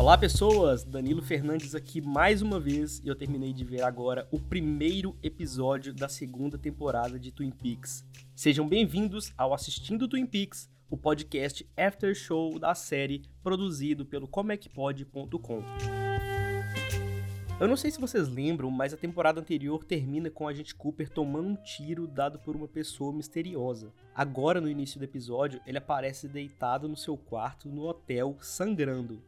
Olá pessoas, Danilo Fernandes aqui mais uma vez e eu terminei de ver agora o primeiro episódio da segunda temporada de Twin Peaks. Sejam bem-vindos ao Assistindo Twin Peaks, o podcast after show da série produzido pelo comecpod.com. Eu não sei se vocês lembram, mas a temporada anterior termina com a gente Cooper tomando um tiro dado por uma pessoa misteriosa. Agora, no início do episódio, ele aparece deitado no seu quarto no hotel, sangrando.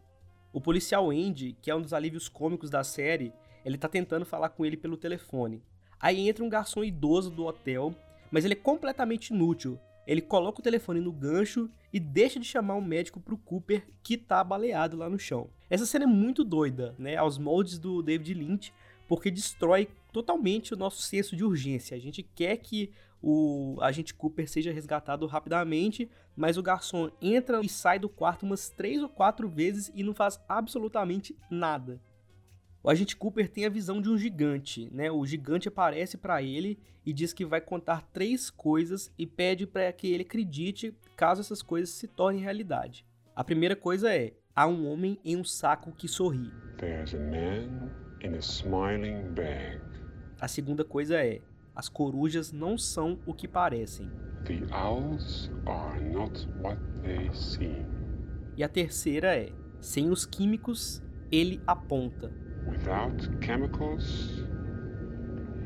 O policial Andy, que é um dos alívios cômicos da série, ele tá tentando falar com ele pelo telefone. Aí entra um garçom idoso do hotel, mas ele é completamente inútil. Ele coloca o telefone no gancho e deixa de chamar o médico pro Cooper, que tá baleado lá no chão. Essa cena é muito doida, né? Aos moldes do David Lynch, porque destrói totalmente o nosso senso de urgência. A gente quer que o agente Cooper seja resgatado rapidamente, mas o garçom entra e sai do quarto umas três ou quatro vezes e não faz absolutamente nada. O agente Cooper tem a visão de um gigante, né? O gigante aparece para ele e diz que vai contar três coisas e pede para que ele acredite caso essas coisas se tornem realidade. A primeira coisa é: há um homem em um saco que sorri. A man in a smiling bag. A segunda coisa é: as corujas não são o que parecem. The owls are not what they seem. E a terceira é: sem os químicos, ele aponta. Without chemicals,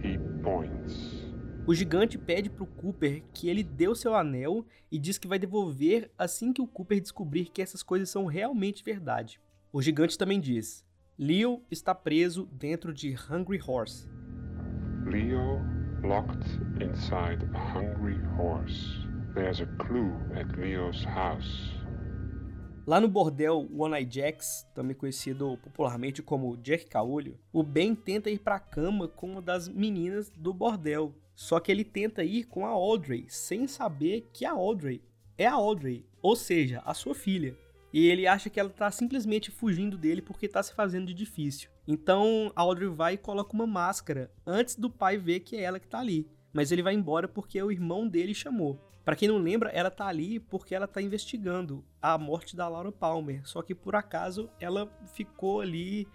he points. O gigante pede pro Cooper que ele dê o seu anel e diz que vai devolver assim que o Cooper descobrir que essas coisas são realmente verdade. O gigante também diz: Leo está preso dentro de Hungry Horse. Leo locked inside a hungry horse. There's a clue at Leo's house. Lá no bordel One Eye Jacks, também conhecido popularmente como Jack Caolho, o Ben tenta ir para a cama com uma das meninas do bordel. Só que ele tenta ir com a Audrey, sem saber que a Audrey é a Audrey, ou seja, a sua filha. E ele acha que ela tá simplesmente fugindo dele porque tá se fazendo de difícil. Então a Audrey vai e coloca uma máscara antes do pai ver que é ela que tá ali. Mas ele vai embora porque o irmão dele chamou. Para quem não lembra, ela tá ali porque ela tá investigando a morte da Laura Palmer. Só que por acaso ela ficou ali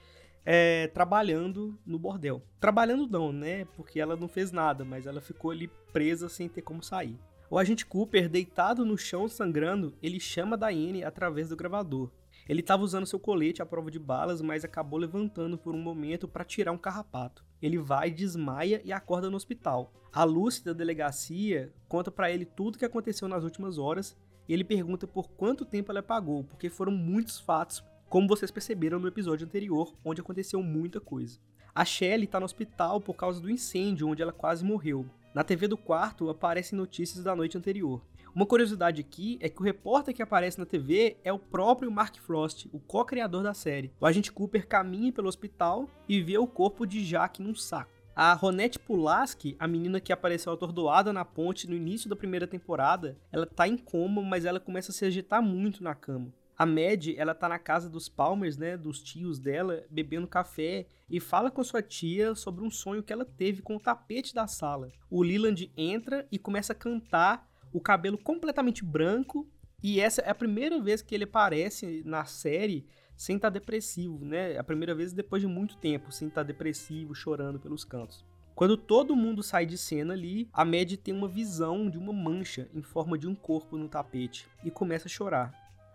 é, trabalhando no bordel. Trabalhando não, né? Porque ela não fez nada, mas ela ficou ali presa sem ter como sair. O agente Cooper, deitado no chão sangrando, ele chama Diane através do gravador. Ele estava usando seu colete à prova de balas, mas acabou levantando por um momento para tirar um carrapato. Ele vai, desmaia e acorda no hospital. A Lucy da delegacia conta para ele tudo o que aconteceu nas últimas horas e ele pergunta por quanto tempo ela pagou, porque foram muitos fatos, como vocês perceberam no episódio anterior, onde aconteceu muita coisa. A Shelley está no hospital por causa do incêndio, onde ela quase morreu. Na TV do quarto aparecem notícias da noite anterior. Uma curiosidade aqui é que o repórter que aparece na TV é o próprio Mark Frost, o co-criador da série. O agente Cooper caminha pelo hospital e vê o corpo de Jack num saco. A Ronette Pulaski, a menina que apareceu atordoada na ponte no início da primeira temporada, ela tá em coma, mas ela começa a se agitar muito na cama. A Mad, ela tá na casa dos Palmers, né, dos tios dela, bebendo café e fala com sua tia sobre um sonho que ela teve com o tapete da sala. O Leland entra e começa a cantar o cabelo completamente branco. E essa é a primeira vez que ele aparece na série sem estar tá depressivo, né? É a primeira vez depois de muito tempo, sem estar tá depressivo, chorando pelos cantos. Quando todo mundo sai de cena ali, a Mad tem uma visão de uma mancha em forma de um corpo no tapete e começa a chorar.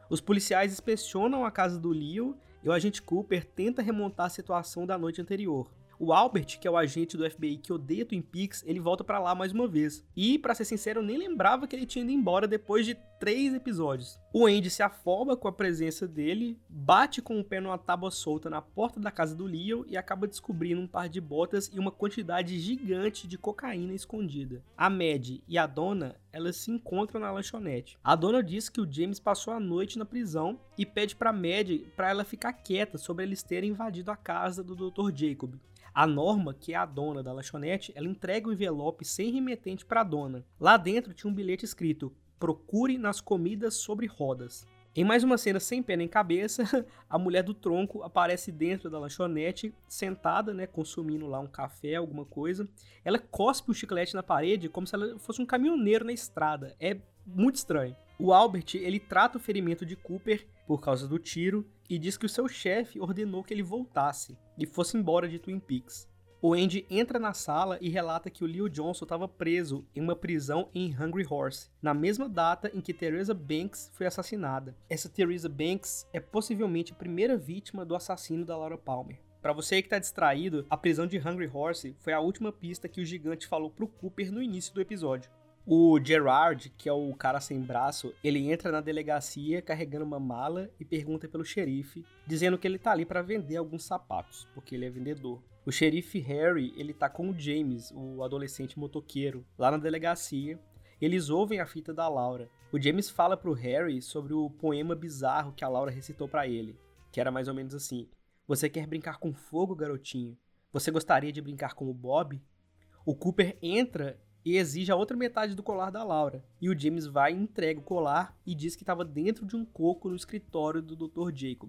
Os policiais inspecionam a casa do Leo e o agente Cooper tenta remontar a situação da noite anterior. O Albert, que é o agente do FBI que odeia Twin Peaks, ele volta para lá mais uma vez. E, para ser sincero, eu nem lembrava que ele tinha ido embora depois de três episódios. O Andy se afoba com a presença dele, bate com o pé numa tábua solta na porta da casa do Leo e acaba descobrindo um par de botas e uma quantidade gigante de cocaína escondida. A Mad e a dona, elas se encontram na lanchonete. A dona diz que o James passou a noite na prisão e pede para Mad para ela ficar quieta sobre eles terem invadido a casa do Dr. Jacob. A Norma, que é a dona da lanchonete, ela entrega o envelope sem remetente para a dona. Lá dentro tinha um bilhete escrito: Procure nas comidas sobre rodas. Em mais uma cena sem pé nem cabeça, a mulher do tronco aparece dentro da lanchonete, sentada, né, consumindo lá um café, alguma coisa. Ela cospe o chiclete na parede como se ela fosse um caminhoneiro na estrada. É muito estranho. O Albert, ele trata o ferimento de Cooper por causa do tiro e diz que o seu chefe ordenou que ele voltasse e fosse embora de Twin Peaks. O Andy entra na sala e relata que o Leo Johnson estava preso em uma prisão em Hungry Horse, na mesma data em que Teresa Banks foi assassinada. Essa Teresa Banks é possivelmente a primeira vítima do assassino da Laura Palmer. Para você que está distraído, a prisão de Hungry Horse foi a última pista que o gigante falou pro Cooper no início do episódio. O Gerard, que é o cara sem braço, ele entra na delegacia carregando uma mala e pergunta pelo xerife, dizendo que ele tá ali para vender alguns sapatos, porque ele é vendedor. O xerife Harry, ele tá com o James, o adolescente motoqueiro, lá na delegacia. Eles ouvem a fita da Laura. O James fala pro Harry sobre o poema bizarro que a Laura recitou para ele, que era mais ou menos assim: Você quer brincar com fogo, garotinho? Você gostaria de brincar com o Bob? O Cooper entra e exige a outra metade do colar da Laura. E o James vai e entrega o colar e diz que estava dentro de um coco no escritório do Dr. Jacob.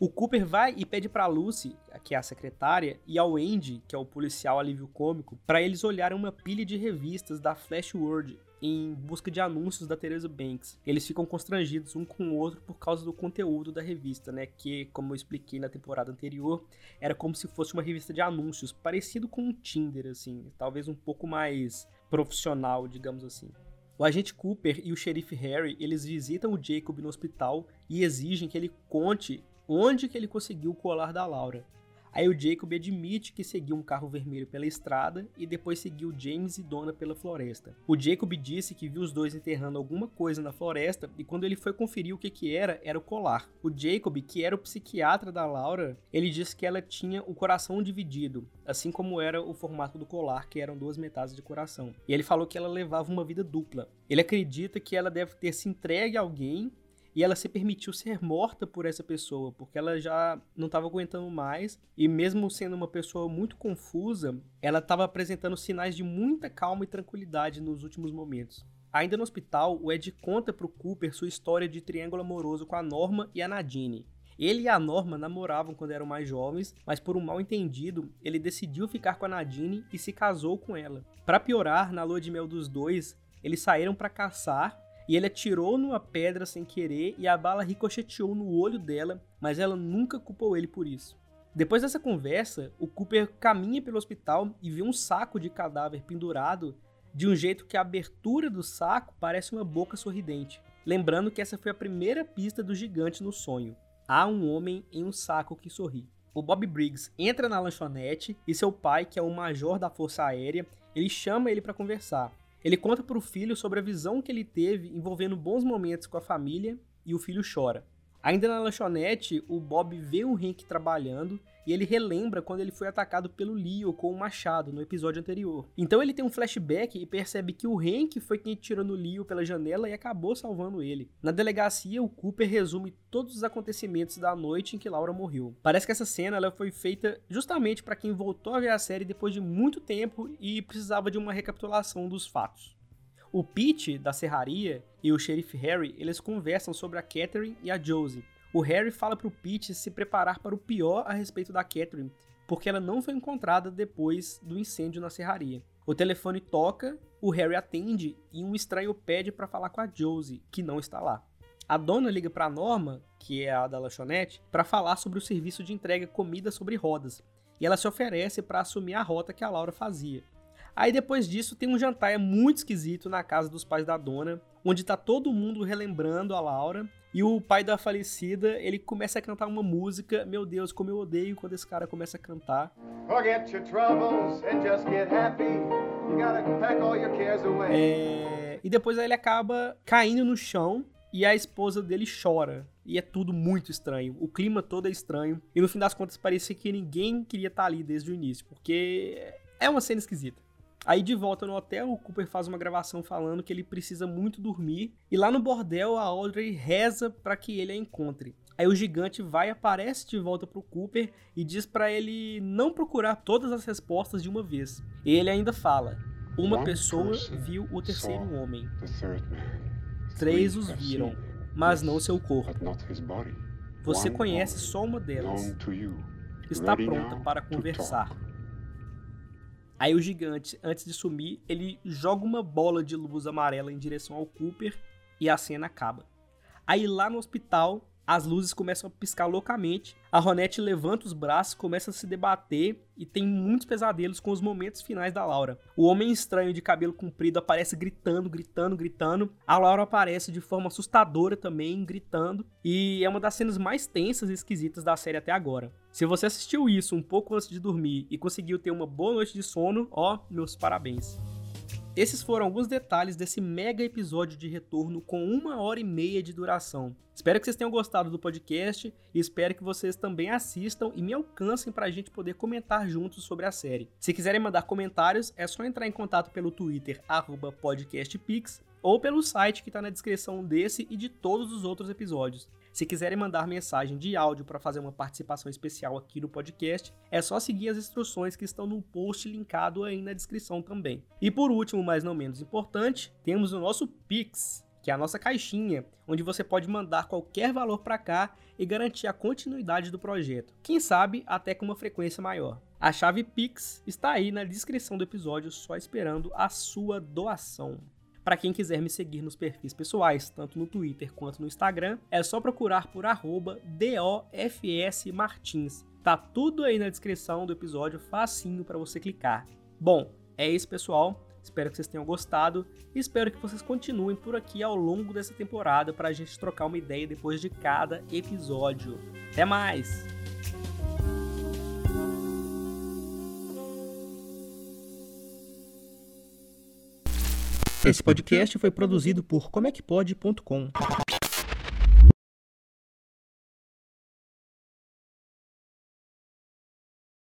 O Cooper vai e pede para Lucy, que é a secretária, e ao Andy, que é o policial alívio cômico, para eles olharem uma pilha de revistas da Flash World em busca de anúncios da Teresa Banks. Eles ficam constrangidos um com o outro por causa do conteúdo da revista, né? Que, como eu expliquei na temporada anterior, era como se fosse uma revista de anúncios, parecido com um Tinder, assim, talvez um pouco mais profissional, digamos assim. O agente Cooper e o xerife Harry, eles visitam o Jacob no hospital e exigem que ele conte onde que ele conseguiu o colar da Laura. Aí o Jacob admite que seguiu um carro vermelho pela estrada e depois seguiu James e Donna pela floresta. O Jacob disse que viu os dois enterrando alguma coisa na floresta e quando ele foi conferir o que que era, era o colar. O Jacob, que era o psiquiatra da Laura, ele disse que ela tinha o coração dividido, assim como era o formato do colar, que eram duas metades de coração. E ele falou que ela levava uma vida dupla. Ele acredita que ela deve ter se entregue a alguém e ela se permitiu ser morta por essa pessoa, porque ela já não estava aguentando mais e mesmo sendo uma pessoa muito confusa, ela estava apresentando sinais de muita calma e tranquilidade nos últimos momentos. Ainda no hospital, o Ed conta para o Cooper sua história de triângulo amoroso com a Norma e a Nadine. Ele e a Norma namoravam quando eram mais jovens, mas por um mal entendido, ele decidiu ficar com a Nadine e se casou com ela. Para piorar, na lua de mel dos dois, eles saíram para caçar e ele atirou numa pedra sem querer e a bala ricocheteou no olho dela, mas ela nunca culpou ele por isso. Depois dessa conversa, o Cooper caminha pelo hospital e vê um saco de cadáver pendurado de um jeito que a abertura do saco parece uma boca sorridente. Lembrando que essa foi a primeira pista do gigante no sonho. Há um homem em um saco que sorri. O Bob Briggs entra na lanchonete e seu pai, que é o major da Força Aérea, ele chama ele para conversar. Ele conta para o filho sobre a visão que ele teve envolvendo bons momentos com a família e o filho chora. Ainda na lanchonete, o Bob vê o Hank trabalhando e ele relembra quando ele foi atacado pelo Leo com um machado no episódio anterior. Então ele tem um flashback e percebe que o Hank foi quem tirou no Leo pela janela e acabou salvando ele. Na delegacia, o Cooper resume todos os acontecimentos da noite em que Laura morreu. Parece que essa cena ela foi feita justamente para quem voltou a ver a série depois de muito tempo e precisava de uma recapitulação dos fatos. O Pete, da serraria, e o xerife Harry, eles conversam sobre a Catherine e a Josie. O Harry fala pro Pete se preparar para o pior a respeito da Catherine, porque ela não foi encontrada depois do incêndio na serraria. O telefone toca, o Harry atende e um estranho pede para falar com a Josie, que não está lá. A dona liga para Norma, que é a da lanchonete, para falar sobre o serviço de entrega comida sobre rodas, e ela se oferece para assumir a rota que a Laura fazia. Aí depois disso tem um jantar muito esquisito na casa dos pais da dona, onde tá todo mundo relembrando a Laura. E o pai da falecida, ele começa a cantar uma música. Meu Deus, como eu odeio quando esse cara começa a cantar. Forget your troubles and just get happy. You gotta pack all your cares away. É... E depois ele acaba caindo no chão e a esposa dele chora. E é tudo muito estranho. O clima todo é estranho. E no fim das contas parecia que ninguém queria estar ali desde o início, porque é uma cena esquisita. Aí de volta no hotel, o Cooper faz uma gravação falando que ele precisa muito dormir. E lá no bordel, a Audrey reza para que ele a encontre. Aí o gigante vai, aparece de volta pro Cooper e diz para ele não procurar todas as respostas de uma vez. E ele ainda fala: Uma pessoa viu o terceiro homem. Três os viram, mas não seu corpo. Você conhece só uma delas. Está pronta para conversar. Aí o gigante, antes de sumir, ele joga uma bola de luz amarela em direção ao Cooper e a cena acaba. Aí lá no hospital, as luzes começam a piscar loucamente. A Ronette levanta os braços, começa a se debater e tem muitos pesadelos com os momentos finais da Laura. O homem estranho de cabelo comprido aparece gritando, gritando, gritando. A Laura aparece de forma assustadora também, gritando. E é uma das cenas mais tensas e esquisitas da série até agora. Se você assistiu isso um pouco antes de dormir e conseguiu ter uma boa noite de sono, ó, meus parabéns. Esses foram alguns detalhes desse mega episódio de retorno com uma hora e meia de duração. Espero que vocês tenham gostado do podcast e espero que vocês também assistam e me alcancem para a gente poder comentar juntos sobre a série. Se quiserem mandar comentários, é só entrar em contato pelo Twitter, podcastpix, ou pelo site que está na descrição desse e de todos os outros episódios. Se quiserem mandar mensagem de áudio para fazer uma participação especial aqui no podcast, é só seguir as instruções que estão no post linkado aí na descrição também. E por último, mas não menos importante, temos o nosso Pix, que é a nossa caixinha, onde você pode mandar qualquer valor para cá e garantir a continuidade do projeto. Quem sabe até com uma frequência maior. A chave Pix está aí na descrição do episódio, só esperando a sua doação. Para quem quiser me seguir nos perfis pessoais, tanto no Twitter quanto no Instagram, é só procurar por DOFSMartins. Tá tudo aí na descrição do episódio, facinho para você clicar. Bom, é isso, pessoal. Espero que vocês tenham gostado e espero que vocês continuem por aqui ao longo dessa temporada para a gente trocar uma ideia depois de cada episódio. Até mais! Esse podcast foi produzido por comecpod.com.